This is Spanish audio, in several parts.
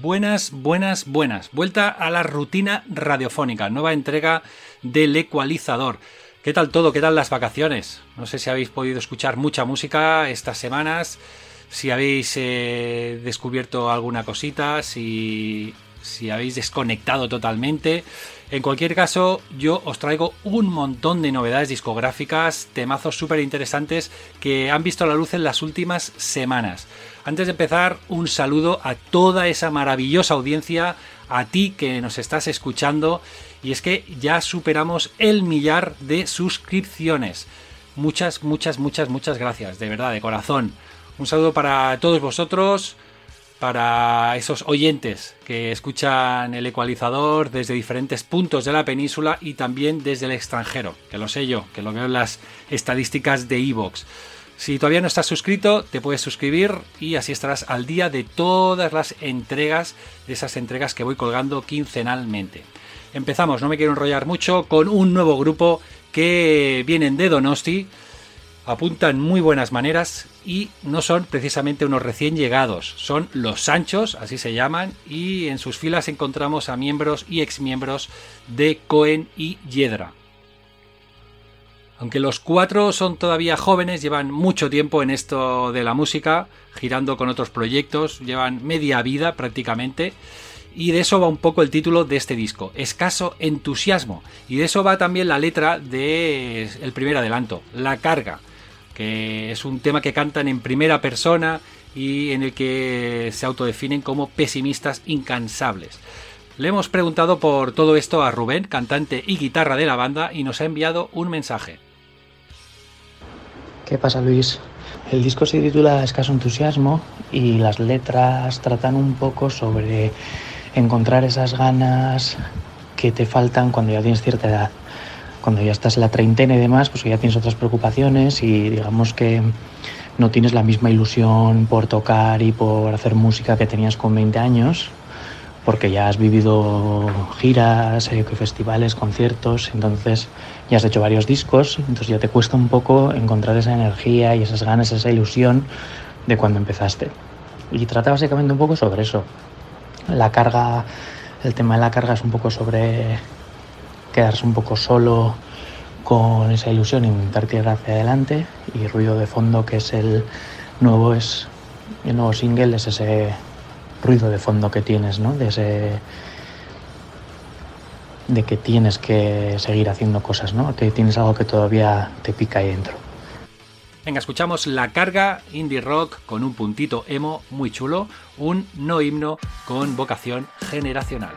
Buenas, buenas, buenas. Vuelta a la rutina radiofónica, nueva entrega del ecualizador. ¿Qué tal todo? ¿Qué tal las vacaciones? No sé si habéis podido escuchar mucha música estas semanas, si habéis eh, descubierto alguna cosita, si, si habéis desconectado totalmente. En cualquier caso, yo os traigo un montón de novedades discográficas, temazos súper interesantes que han visto la luz en las últimas semanas. Antes de empezar, un saludo a toda esa maravillosa audiencia, a ti que nos estás escuchando, y es que ya superamos el millar de suscripciones. Muchas, muchas, muchas, muchas gracias, de verdad, de corazón. Un saludo para todos vosotros, para esos oyentes que escuchan el ecualizador desde diferentes puntos de la península y también desde el extranjero, que lo sé yo, que lo veo en las estadísticas de Evox. Si todavía no estás suscrito, te puedes suscribir y así estarás al día de todas las entregas, de esas entregas que voy colgando quincenalmente. Empezamos, no me quiero enrollar mucho, con un nuevo grupo que vienen de Donosti, apuntan muy buenas maneras y no son precisamente unos recién llegados, son los Sanchos, así se llaman, y en sus filas encontramos a miembros y exmiembros de Cohen y Yedra. Aunque los cuatro son todavía jóvenes, llevan mucho tiempo en esto de la música, girando con otros proyectos, llevan media vida prácticamente. Y de eso va un poco el título de este disco, Escaso Entusiasmo. Y de eso va también la letra del el primer adelanto, La Carga, que es un tema que cantan en primera persona y en el que se autodefinen como pesimistas incansables. Le hemos preguntado por todo esto a Rubén, cantante y guitarra de la banda, y nos ha enviado un mensaje. ¿Qué pasa Luis? El disco se titula Escaso entusiasmo y las letras tratan un poco sobre encontrar esas ganas que te faltan cuando ya tienes cierta edad. Cuando ya estás en la treintena y demás, pues ya tienes otras preocupaciones y digamos que no tienes la misma ilusión por tocar y por hacer música que tenías con 20 años, porque ya has vivido giras, eh, festivales, conciertos, entonces ya has hecho varios discos, entonces ya te cuesta un poco encontrar esa energía y esas ganas, esa ilusión de cuando empezaste. Y trata básicamente un poco sobre eso. La carga, el tema de la carga es un poco sobre quedarse un poco solo con esa ilusión intentar tirar hacia adelante y ruido de fondo que es el nuevo es el nuevo single es ese ruido de fondo que tienes, ¿no? De ese de que tienes que seguir haciendo cosas, ¿no? Que tienes algo que todavía te pica ahí dentro. Venga, escuchamos la carga indie rock con un puntito emo muy chulo, un no himno con vocación generacional.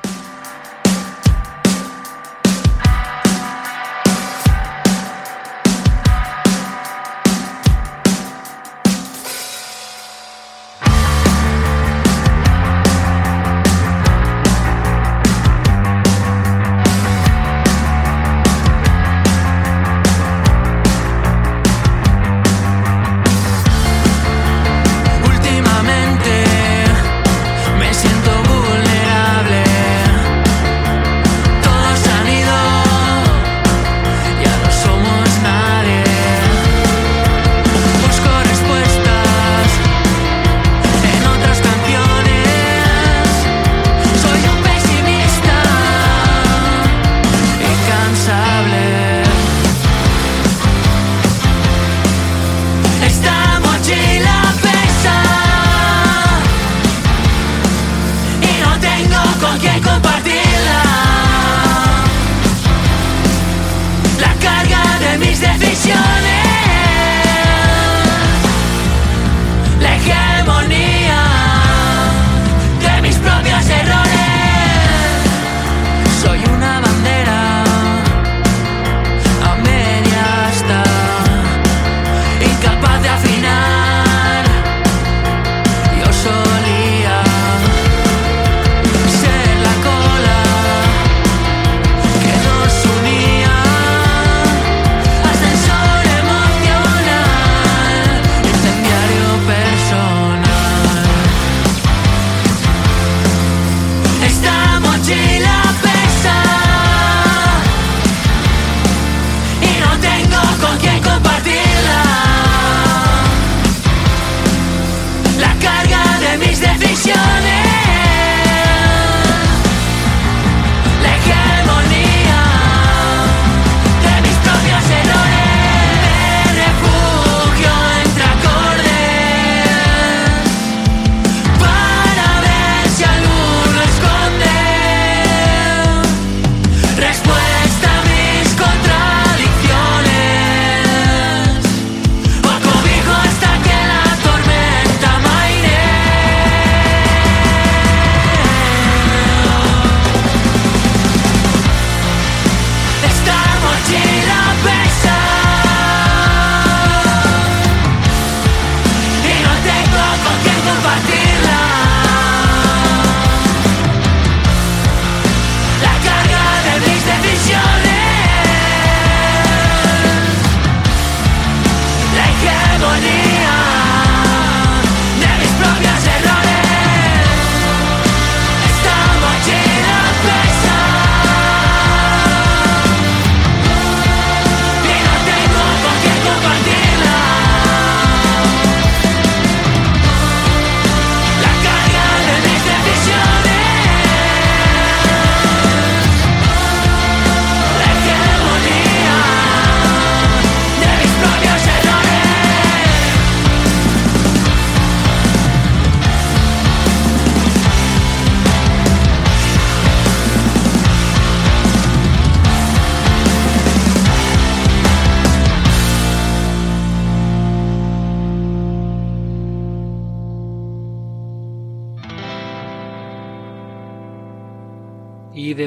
change that.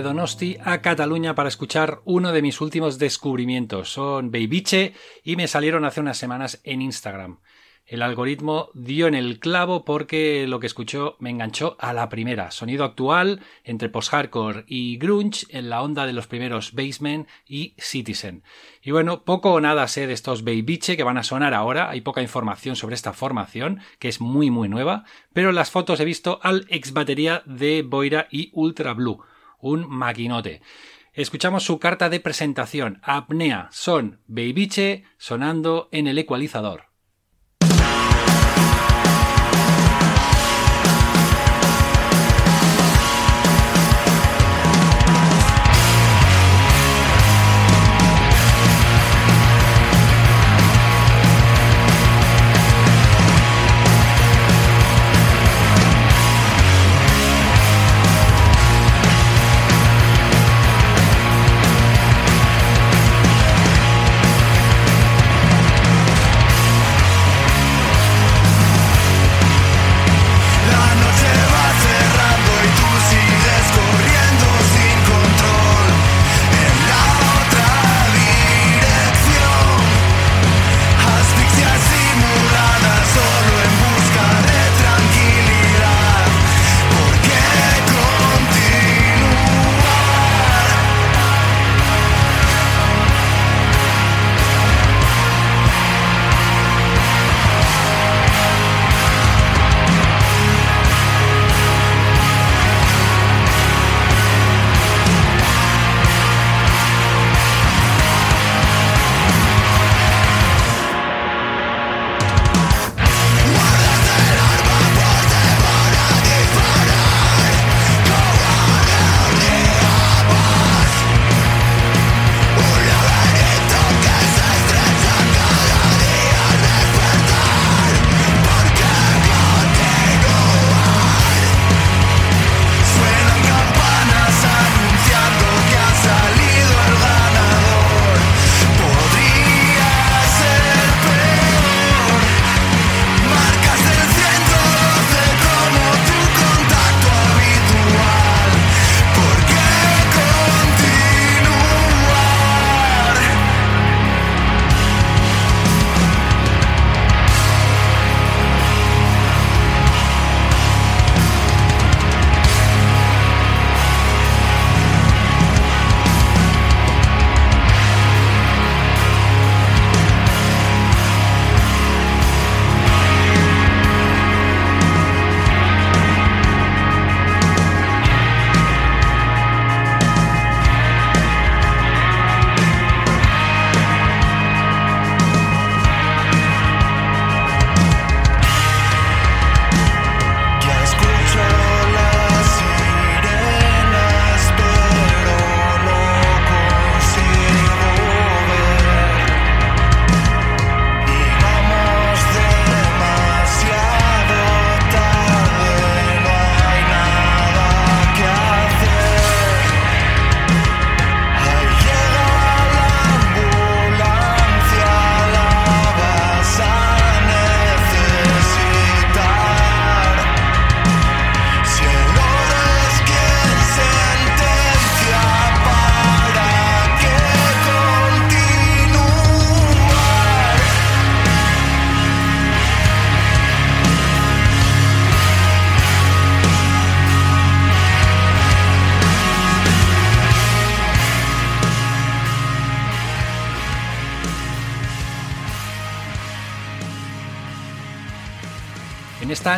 Donosti a Cataluña para escuchar uno de mis últimos descubrimientos. Son Babyche y me salieron hace unas semanas en Instagram. El algoritmo dio en el clavo porque lo que escuchó me enganchó a la primera. Sonido actual entre post-hardcore y grunge en la onda de los primeros Basement y Citizen. Y bueno, poco o nada sé de estos Babyche que van a sonar ahora. Hay poca información sobre esta formación, que es muy muy nueva. Pero en las fotos he visto al ex batería de Boira y Ultra Blue. Un maquinote. Escuchamos su carta de presentación. Apnea. Son Babyche sonando en el ecualizador.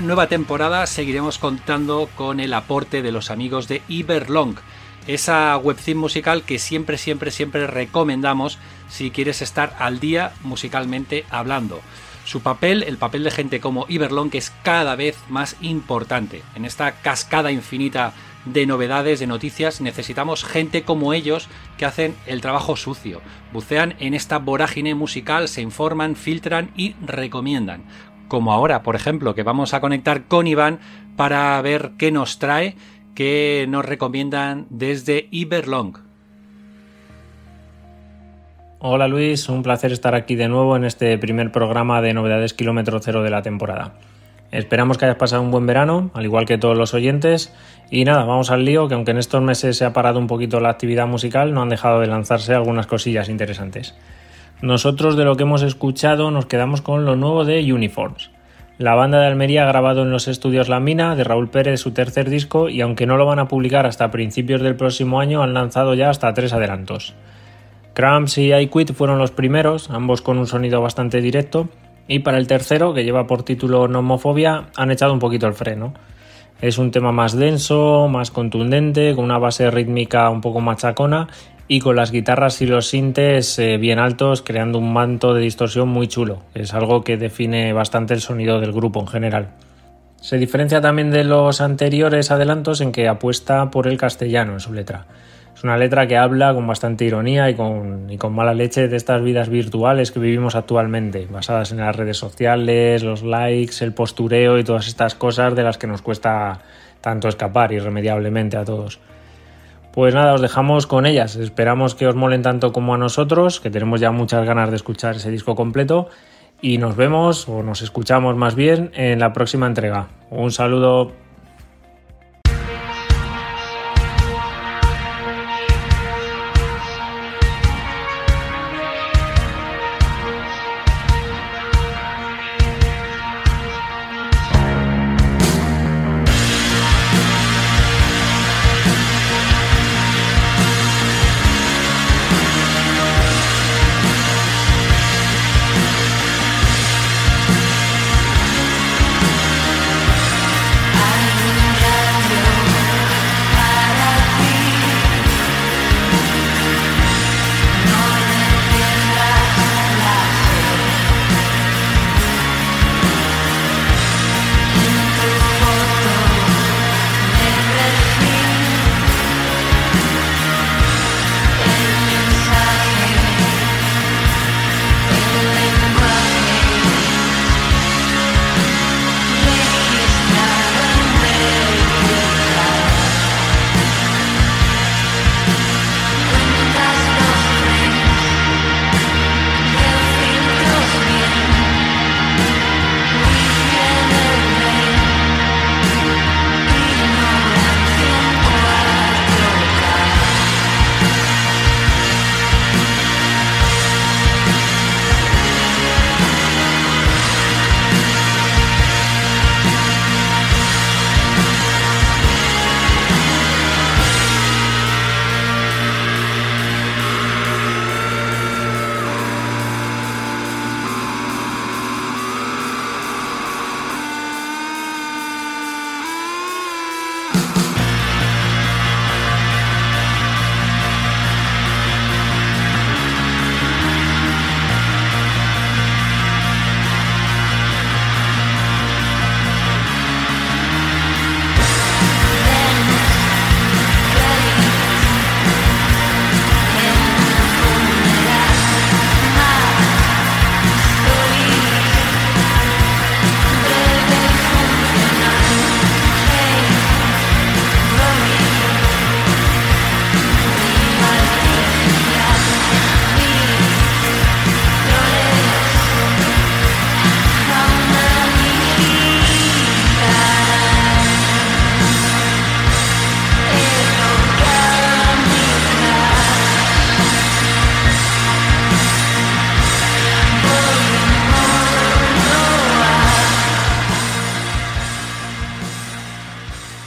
Nueva temporada seguiremos contando con el aporte de los amigos de Iberlong, esa webcam musical que siempre, siempre, siempre recomendamos si quieres estar al día musicalmente hablando. Su papel, el papel de gente como Iberlong, que es cada vez más importante. En esta cascada infinita de novedades, de noticias, necesitamos gente como ellos que hacen el trabajo sucio. Bucean en esta vorágine musical, se informan, filtran y recomiendan como ahora, por ejemplo, que vamos a conectar con Iván para ver qué nos trae, qué nos recomiendan desde Iberlong. Hola Luis, un placer estar aquí de nuevo en este primer programa de novedades kilómetro cero de la temporada. Esperamos que hayas pasado un buen verano, al igual que todos los oyentes. Y nada, vamos al lío, que aunque en estos meses se ha parado un poquito la actividad musical, no han dejado de lanzarse algunas cosillas interesantes. Nosotros de lo que hemos escuchado nos quedamos con lo nuevo de Uniforms. La banda de Almería ha grabado en los estudios La Mina de Raúl Pérez su tercer disco y aunque no lo van a publicar hasta principios del próximo año han lanzado ya hasta tres adelantos. Cramps y I Quit fueron los primeros, ambos con un sonido bastante directo, y para el tercero, que lleva por título Nomofobia, han echado un poquito el freno. Es un tema más denso, más contundente, con una base rítmica un poco machacona y con las guitarras y los sintes eh, bien altos, creando un manto de distorsión muy chulo. Es algo que define bastante el sonido del grupo en general. Se diferencia también de los anteriores adelantos en que apuesta por el castellano en su letra. Es una letra que habla con bastante ironía y con, y con mala leche de estas vidas virtuales que vivimos actualmente, basadas en las redes sociales, los likes, el postureo y todas estas cosas de las que nos cuesta tanto escapar irremediablemente a todos. Pues nada, os dejamos con ellas. Esperamos que os molen tanto como a nosotros, que tenemos ya muchas ganas de escuchar ese disco completo. Y nos vemos, o nos escuchamos más bien, en la próxima entrega. Un saludo.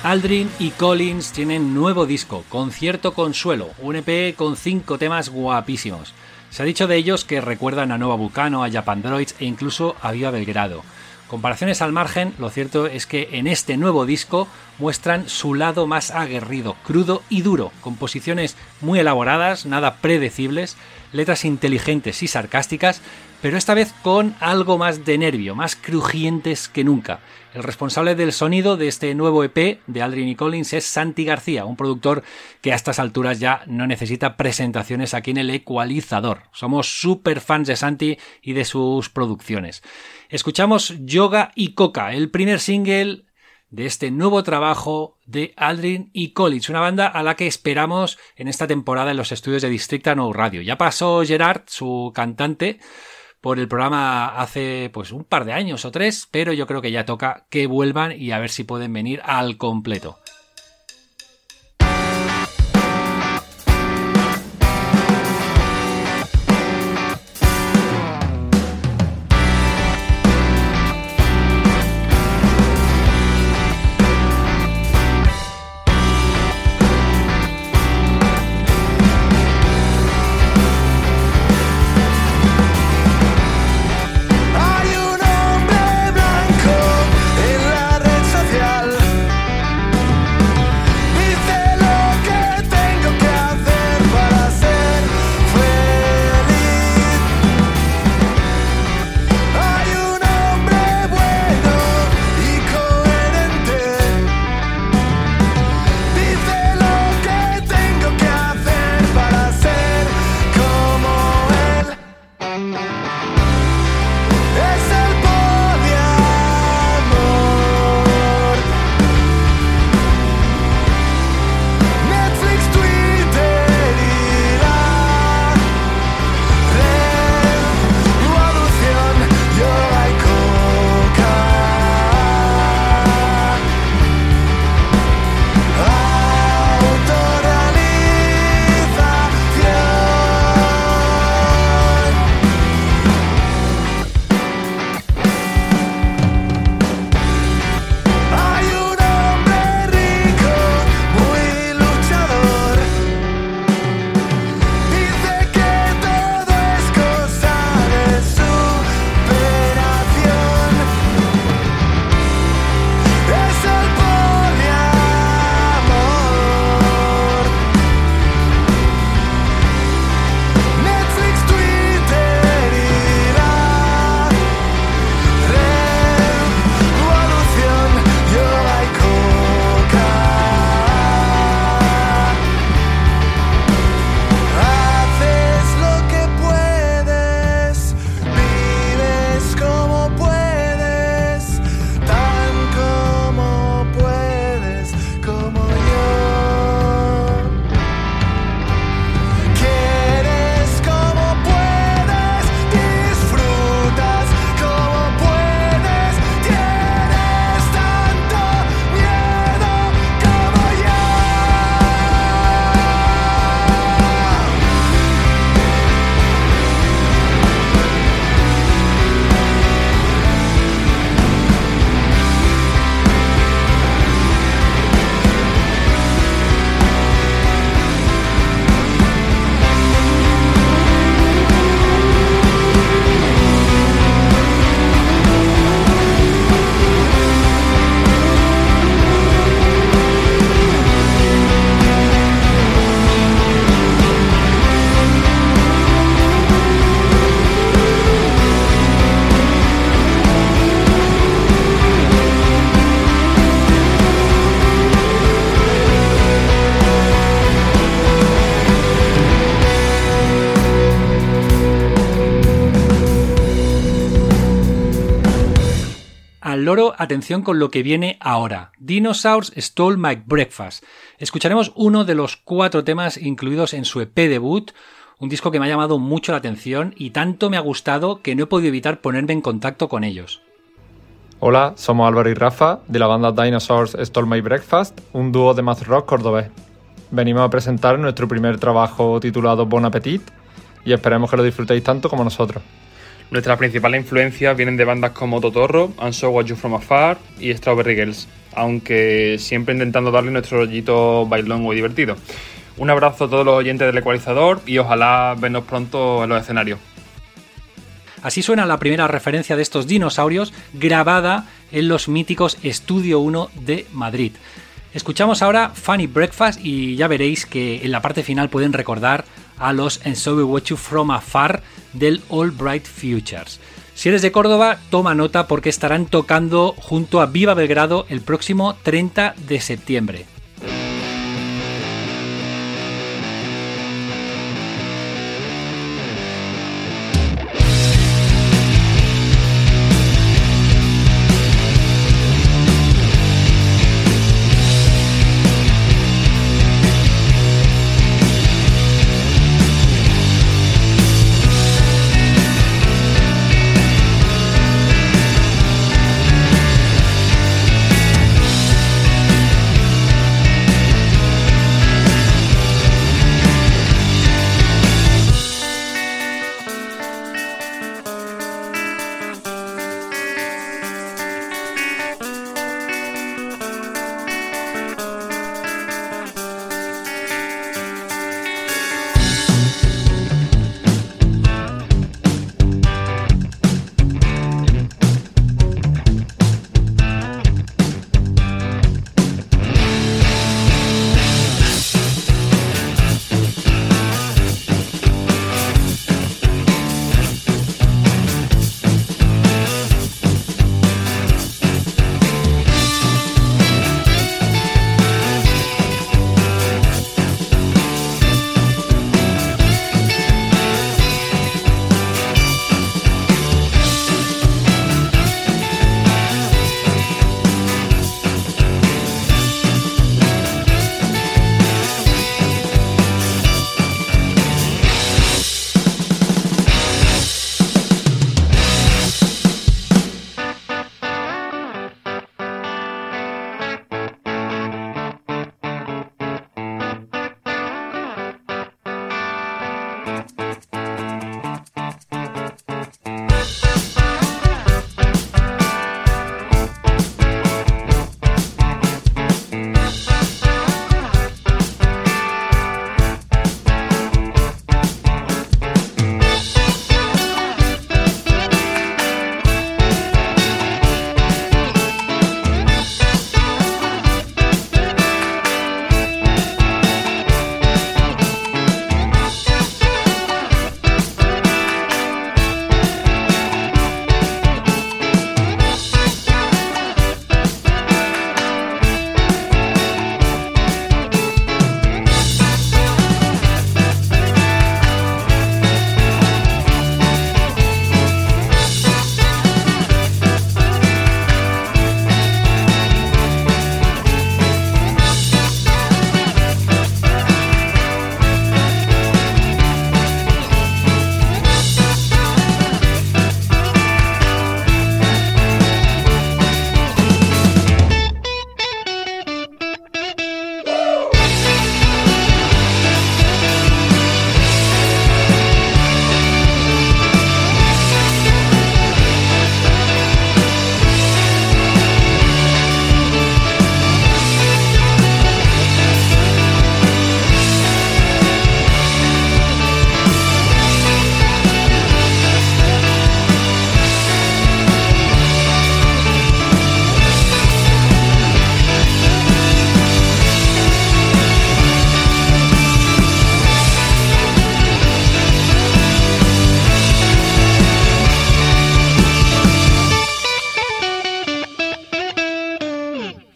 Aldrin y Collins tienen nuevo disco, Concierto Consuelo, un EP con cinco temas guapísimos. Se ha dicho de ellos que recuerdan a Nova Vulcano, a Japan Droids e incluso a Viva Belgrado. Comparaciones al margen, lo cierto es que en este nuevo disco muestran su lado más aguerrido, crudo y duro, composiciones muy elaboradas, nada predecibles, letras inteligentes y sarcásticas, pero esta vez con algo más de nervio, más crujientes que nunca. El responsable del sonido de este nuevo EP de Aldrin y Collins es Santi García, un productor que a estas alturas ya no necesita presentaciones aquí en el ecualizador. Somos súper fans de Santi y de sus producciones. Escuchamos Yoga y Coca, el primer single de este nuevo trabajo de Aldrin y Collins, una banda a la que esperamos en esta temporada en los estudios de Districta No Radio. Ya pasó Gerard, su cantante, por el programa hace pues un par de años o tres, pero yo creo que ya toca que vuelvan y a ver si pueden venir al completo. Atención con lo que viene ahora. Dinosaurs Stole My Breakfast. Escucharemos uno de los cuatro temas incluidos en su EP debut, un disco que me ha llamado mucho la atención y tanto me ha gustado que no he podido evitar ponerme en contacto con ellos. Hola, somos Álvaro y Rafa de la banda Dinosaurs Stole My Breakfast, un dúo de math rock cordobés. Venimos a presentar nuestro primer trabajo titulado Bon Appetit y esperemos que lo disfrutéis tanto como nosotros. Nuestras principales influencias vienen de bandas como Totorro, And So What You From Afar y Strawberry Girls, aunque siempre intentando darle nuestro rollito bailón y divertido. Un abrazo a todos los oyentes del ecualizador y ojalá vernos pronto en los escenarios. Así suena la primera referencia de estos dinosaurios grabada en los míticos Estudio 1 de Madrid. Escuchamos ahora Funny Breakfast y ya veréis que en la parte final pueden recordar a los And So We Watch You From Afar del All Bright Futures. Si eres de Córdoba, toma nota porque estarán tocando junto a Viva Belgrado el próximo 30 de septiembre.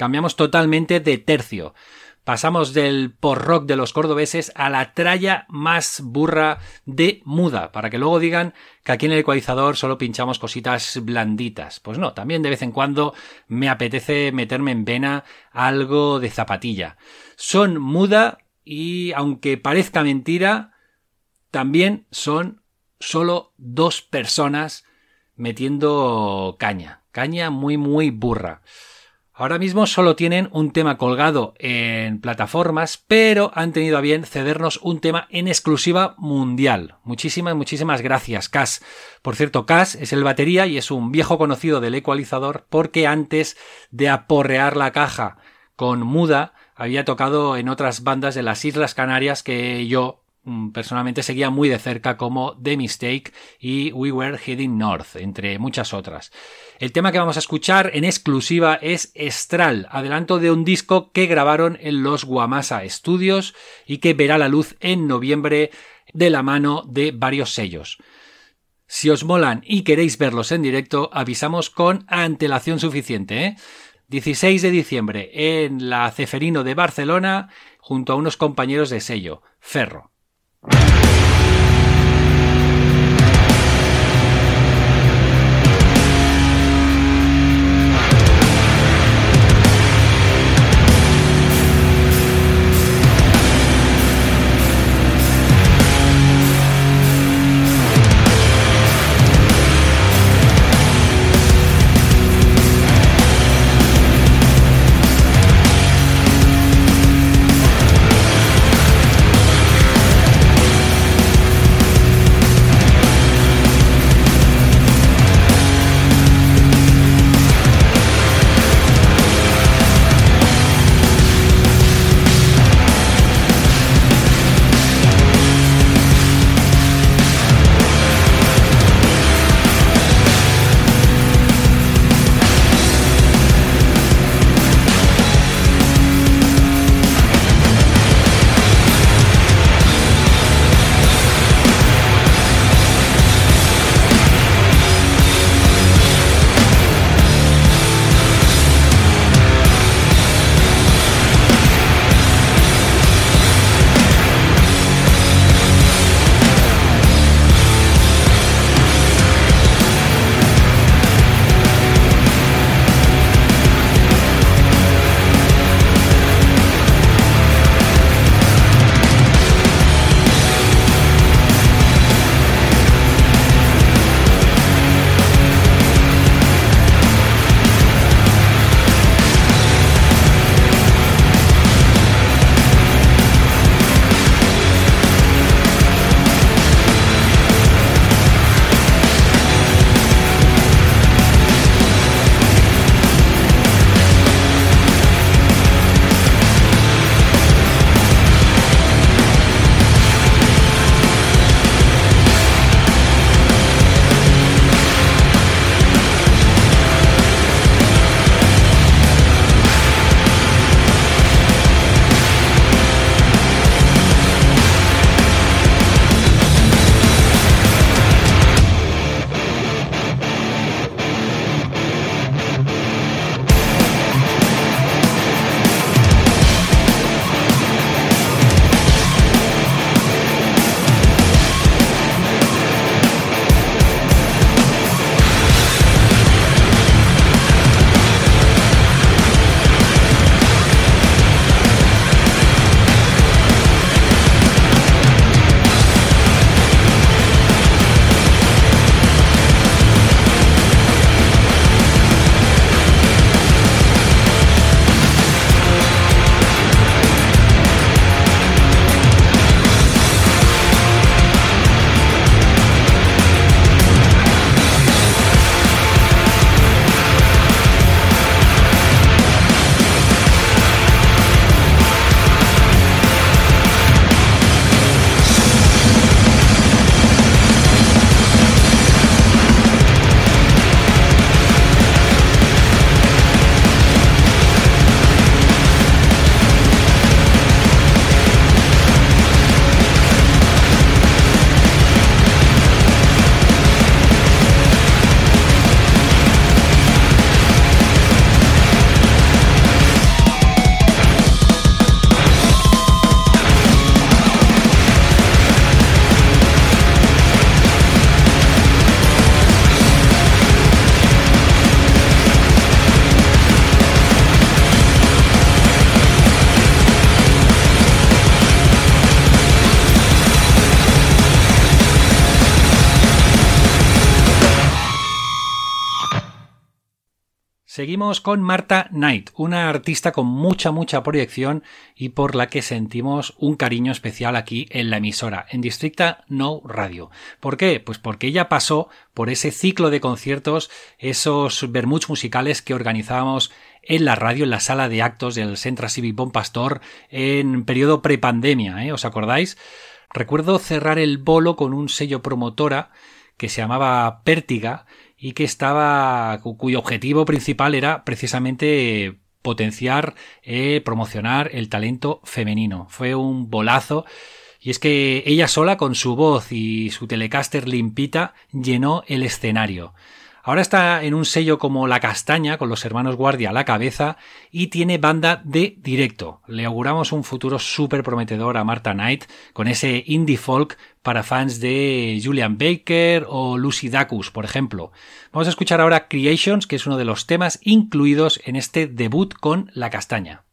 Cambiamos totalmente de tercio. Pasamos del por rock de los cordobeses a la tralla más burra de muda, para que luego digan que aquí en el ecualizador solo pinchamos cositas blanditas. Pues no, también de vez en cuando me apetece meterme en vena algo de zapatilla. Son muda y aunque parezca mentira, también son solo dos personas metiendo caña. Caña muy muy burra. Ahora mismo solo tienen un tema colgado en plataformas, pero han tenido a bien cedernos un tema en exclusiva mundial. Muchísimas, muchísimas gracias, Cas. Por cierto, Cas es el batería y es un viejo conocido del ecualizador porque antes de aporrear la caja con Muda había tocado en otras bandas de las Islas Canarias que yo Mm, personalmente seguía muy de cerca como The Mistake y We Were Heading North, entre muchas otras. El tema que vamos a escuchar en exclusiva es Estral, adelanto de un disco que grabaron en los Guamasa Studios y que verá la luz en noviembre de la mano de varios sellos. Si os molan y queréis verlos en directo, avisamos con antelación suficiente. 16 ¿eh? de diciembre en la Ceferino de Barcelona junto a unos compañeros de sello, Ferro. Seguimos con Marta Knight, una artista con mucha, mucha proyección y por la que sentimos un cariño especial aquí en la emisora, en Districta No Radio. ¿Por qué? Pues porque ella pasó por ese ciclo de conciertos, esos vermuts musicales que organizábamos en la radio, en la sala de actos del Centra Civic Bon Pastor en periodo prepandemia, ¿eh? ¿os acordáis? Recuerdo cerrar el bolo con un sello promotora que se llamaba Pértiga y que estaba cuyo objetivo principal era precisamente potenciar, eh, promocionar el talento femenino. Fue un bolazo y es que ella sola con su voz y su telecaster limpita llenó el escenario. Ahora está en un sello como La Castaña, con los hermanos Guardia a la cabeza, y tiene banda de directo. Le auguramos un futuro súper prometedor a Marta Knight, con ese indie folk para fans de Julian Baker o Lucy Dacus, por ejemplo. Vamos a escuchar ahora Creations, que es uno de los temas incluidos en este debut con La Castaña.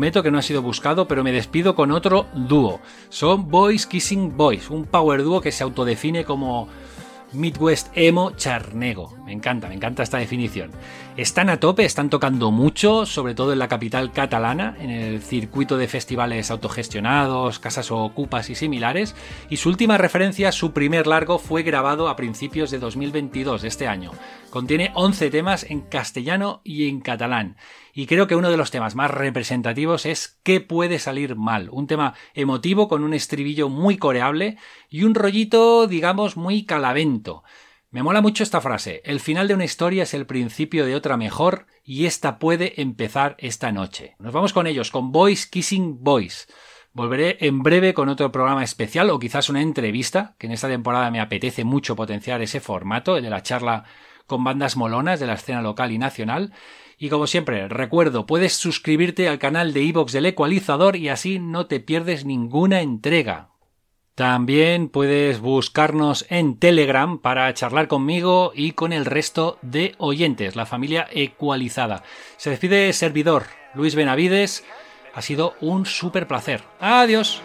Que no ha sido buscado, pero me despido con otro dúo. Son Boys Kissing Boys, un power dúo que se autodefine como Midwest Emo Charnego. Me encanta, me encanta esta definición. Están a tope, están tocando mucho, sobre todo en la capital catalana, en el circuito de festivales autogestionados, casas ocupas y similares, y su última referencia, su primer largo, fue grabado a principios de 2022 de este año. Contiene 11 temas en castellano y en catalán. Y creo que uno de los temas más representativos es ¿Qué puede salir mal? Un tema emotivo con un estribillo muy coreable y un rollito, digamos, muy calavento. Me mola mucho esta frase. El final de una historia es el principio de otra mejor y esta puede empezar esta noche. Nos vamos con ellos, con Boys Kissing Boys. Volveré en breve con otro programa especial o quizás una entrevista, que en esta temporada me apetece mucho potenciar ese formato, el de la charla con bandas molonas de la escena local y nacional. Y como siempre, recuerdo, puedes suscribirte al canal de iVox del Ecualizador y así no te pierdes ninguna entrega. También puedes buscarnos en Telegram para charlar conmigo y con el resto de oyentes, la familia ecualizada. Se despide servidor Luis Benavides. Ha sido un súper placer. Adiós.